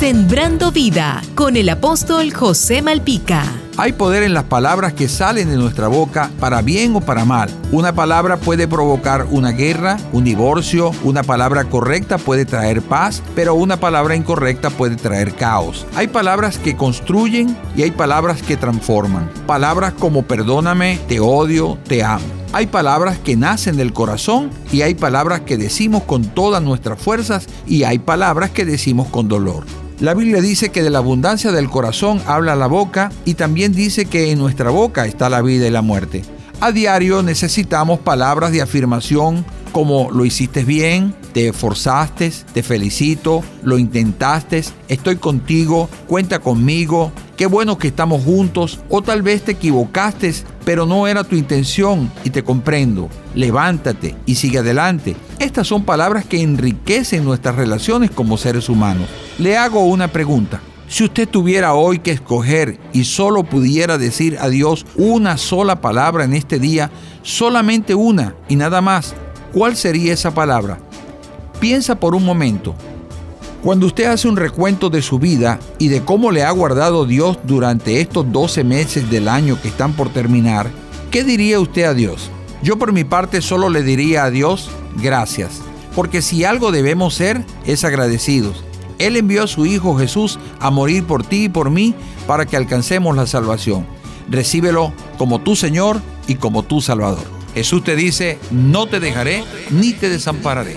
Sembrando vida con el apóstol José Malpica. Hay poder en las palabras que salen de nuestra boca para bien o para mal. Una palabra puede provocar una guerra, un divorcio, una palabra correcta puede traer paz, pero una palabra incorrecta puede traer caos. Hay palabras que construyen y hay palabras que transforman. Palabras como perdóname, te odio, te amo. Hay palabras que nacen del corazón y hay palabras que decimos con todas nuestras fuerzas y hay palabras que decimos con dolor. La Biblia dice que de la abundancia del corazón habla la boca y también dice que en nuestra boca está la vida y la muerte. A diario necesitamos palabras de afirmación como lo hiciste bien, te esforzaste, te felicito, lo intentaste, estoy contigo, cuenta conmigo, qué bueno que estamos juntos, o tal vez te equivocaste, pero no era tu intención y te comprendo. Levántate y sigue adelante. Estas son palabras que enriquecen nuestras relaciones como seres humanos. Le hago una pregunta. Si usted tuviera hoy que escoger y solo pudiera decir a Dios una sola palabra en este día, solamente una y nada más, ¿cuál sería esa palabra? Piensa por un momento. Cuando usted hace un recuento de su vida y de cómo le ha guardado Dios durante estos 12 meses del año que están por terminar, ¿qué diría usted a Dios? Yo por mi parte solo le diría a Dios gracias, porque si algo debemos ser es agradecidos. Él envió a su Hijo Jesús a morir por ti y por mí para que alcancemos la salvación. Recíbelo como tu Señor y como tu Salvador. Jesús te dice, no te dejaré ni te desampararé.